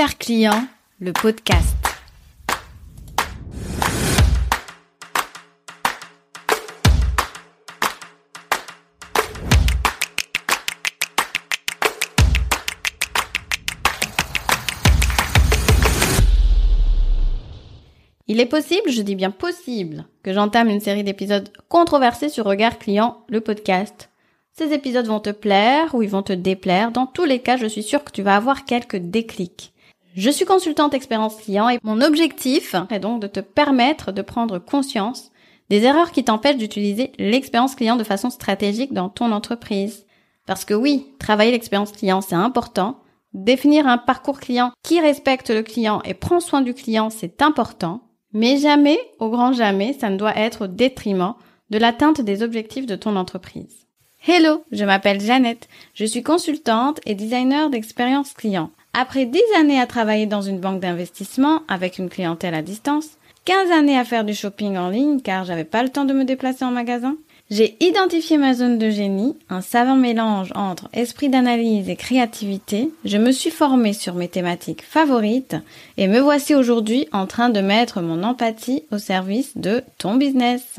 Regard client, le podcast. Il est possible, je dis bien possible, que j'entame une série d'épisodes controversés sur Regard Client, le podcast. Ces épisodes vont te plaire ou ils vont te déplaire. Dans tous les cas, je suis sûre que tu vas avoir quelques déclics. Je suis consultante expérience client et mon objectif est donc de te permettre de prendre conscience des erreurs qui t'empêchent d'utiliser l'expérience client de façon stratégique dans ton entreprise. Parce que oui, travailler l'expérience client, c'est important. Définir un parcours client qui respecte le client et prend soin du client, c'est important. Mais jamais, au grand jamais, ça ne doit être au détriment de l'atteinte des objectifs de ton entreprise. Hello, je m'appelle Jeannette, je suis consultante et designer d'expérience client. Après 10 années à travailler dans une banque d'investissement avec une clientèle à distance, 15 années à faire du shopping en ligne car j'avais pas le temps de me déplacer en magasin, j'ai identifié ma zone de génie, un savant mélange entre esprit d'analyse et créativité. Je me suis formée sur mes thématiques favorites et me voici aujourd'hui en train de mettre mon empathie au service de ton business.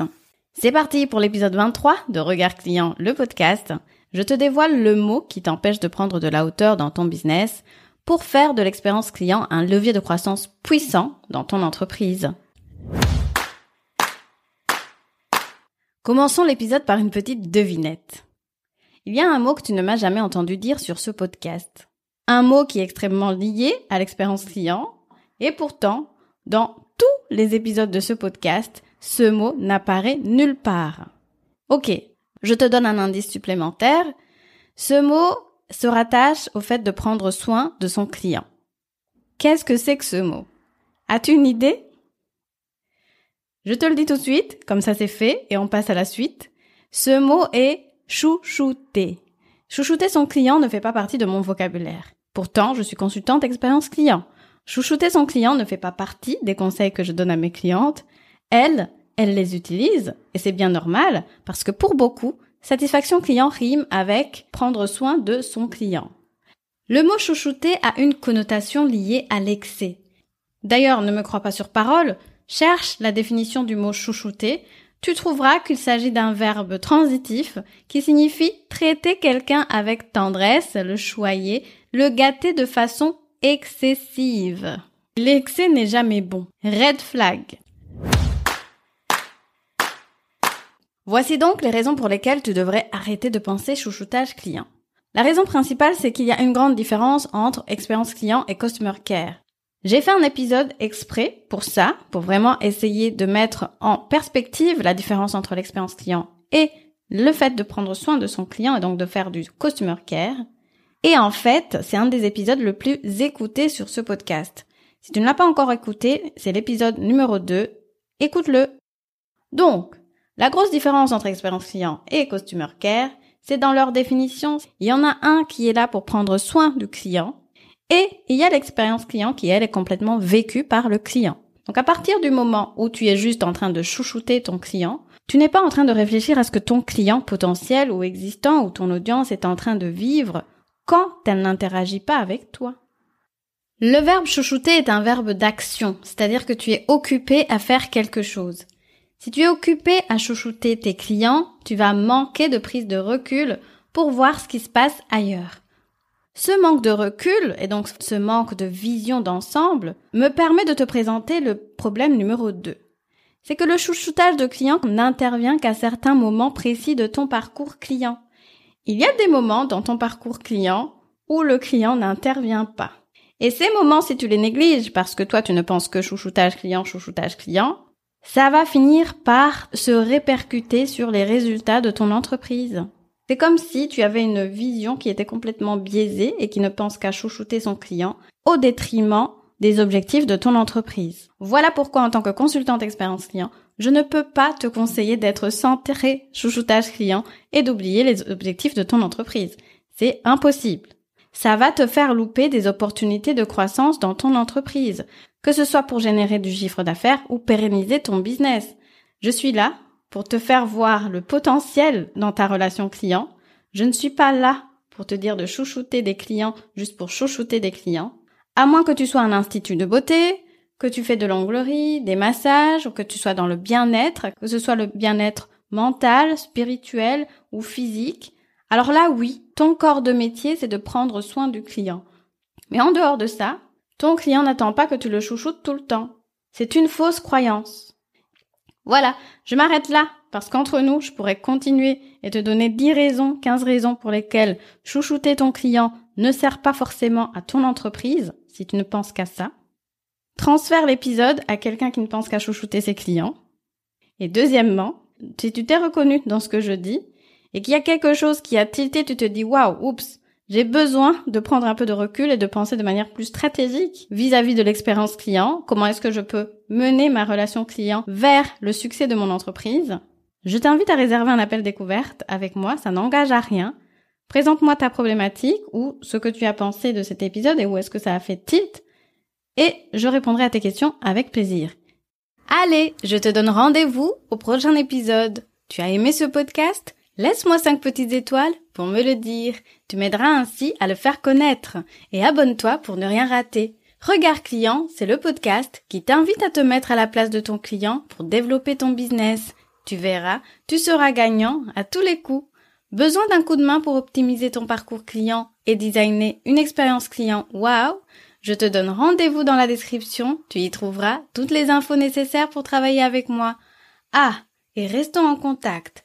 C'est parti pour l'épisode 23 de Regard Client, le podcast. Je te dévoile le mot qui t'empêche de prendre de la hauteur dans ton business pour faire de l'expérience client un levier de croissance puissant dans ton entreprise. Commençons l'épisode par une petite devinette. Il y a un mot que tu ne m'as jamais entendu dire sur ce podcast. Un mot qui est extrêmement lié à l'expérience client, et pourtant, dans tous les épisodes de ce podcast, ce mot n'apparaît nulle part. Ok, je te donne un indice supplémentaire. Ce mot se rattache au fait de prendre soin de son client. Qu'est-ce que c'est que ce mot? As-tu une idée? Je te le dis tout de suite, comme ça c'est fait, et on passe à la suite. Ce mot est chouchouter. Chouchouter son client ne fait pas partie de mon vocabulaire. Pourtant, je suis consultante expérience client. Chouchouter son client ne fait pas partie des conseils que je donne à mes clientes. Elle, elle les utilise, et c'est bien normal, parce que pour beaucoup, satisfaction client rime avec prendre soin de son client. Le mot chouchouter a une connotation liée à l'excès. D'ailleurs, ne me crois pas sur parole, Cherche la définition du mot chouchouter. Tu trouveras qu'il s'agit d'un verbe transitif qui signifie traiter quelqu'un avec tendresse, le choyer, le gâter de façon excessive. L'excès n'est jamais bon. Red flag. Voici donc les raisons pour lesquelles tu devrais arrêter de penser chouchoutage client. La raison principale, c'est qu'il y a une grande différence entre expérience client et customer care. J'ai fait un épisode exprès pour ça, pour vraiment essayer de mettre en perspective la différence entre l'expérience client et le fait de prendre soin de son client et donc de faire du customer care. Et en fait, c'est un des épisodes le plus écoutés sur ce podcast. Si tu ne l'as pas encore écouté, c'est l'épisode numéro 2. Écoute-le. Donc, la grosse différence entre expérience client et customer care, c'est dans leur définition. Il y en a un qui est là pour prendre soin du client et il y a l'expérience client qui, elle, est complètement vécue par le client. Donc à partir du moment où tu es juste en train de chouchouter ton client, tu n'es pas en train de réfléchir à ce que ton client potentiel ou existant ou ton audience est en train de vivre quand elle n'interagit pas avec toi. Le verbe chouchouter est un verbe d'action, c'est-à-dire que tu es occupé à faire quelque chose. Si tu es occupé à chouchouter tes clients, tu vas manquer de prise de recul pour voir ce qui se passe ailleurs. Ce manque de recul et donc ce manque de vision d'ensemble me permet de te présenter le problème numéro 2. C'est que le chouchoutage de client n'intervient qu'à certains moments précis de ton parcours client. Il y a des moments dans ton parcours client où le client n'intervient pas. Et ces moments, si tu les négliges parce que toi tu ne penses que chouchoutage client, chouchoutage client, ça va finir par se répercuter sur les résultats de ton entreprise. C'est comme si tu avais une vision qui était complètement biaisée et qui ne pense qu'à chouchouter son client au détriment des objectifs de ton entreprise. Voilà pourquoi en tant que consultante expérience client, je ne peux pas te conseiller d'être centré chouchoutage client et d'oublier les objectifs de ton entreprise. C'est impossible. Ça va te faire louper des opportunités de croissance dans ton entreprise, que ce soit pour générer du chiffre d'affaires ou pérenniser ton business. Je suis là pour te faire voir le potentiel dans ta relation client. Je ne suis pas là pour te dire de chouchouter des clients juste pour chouchouter des clients. À moins que tu sois un institut de beauté, que tu fais de l'onglerie, des massages, ou que tu sois dans le bien-être, que ce soit le bien-être mental, spirituel ou physique, alors là oui, ton corps de métier, c'est de prendre soin du client. Mais en dehors de ça, ton client n'attend pas que tu le chouchoutes tout le temps. C'est une fausse croyance. Voilà, je m'arrête là, parce qu'entre nous, je pourrais continuer et te donner 10 raisons, 15 raisons pour lesquelles chouchouter ton client ne sert pas forcément à ton entreprise, si tu ne penses qu'à ça. Transfère l'épisode à quelqu'un qui ne pense qu'à chouchouter ses clients. Et deuxièmement, si tu t'es reconnu dans ce que je dis, et qu'il y a quelque chose qui a tilté, tu te dis waouh, oups, j'ai besoin de prendre un peu de recul et de penser de manière plus stratégique vis-à-vis de l'expérience client. Comment est-ce que je peux mener ma relation client vers le succès de mon entreprise? Je t'invite à réserver un appel découverte avec moi, ça n'engage à rien. Présente-moi ta problématique ou ce que tu as pensé de cet épisode et où est-ce que ça a fait tilt et je répondrai à tes questions avec plaisir. Allez, je te donne rendez-vous au prochain épisode. Tu as aimé ce podcast? Laisse-moi 5 petites étoiles pour me le dire. Tu m'aideras ainsi à le faire connaître. Et abonne-toi pour ne rien rater. Regard client, c'est le podcast qui t'invite à te mettre à la place de ton client pour développer ton business. Tu verras, tu seras gagnant à tous les coups. Besoin d'un coup de main pour optimiser ton parcours client et designer une expérience client? Wow Je te donne rendez-vous dans la description, tu y trouveras toutes les infos nécessaires pour travailler avec moi. Ah, et restons en contact.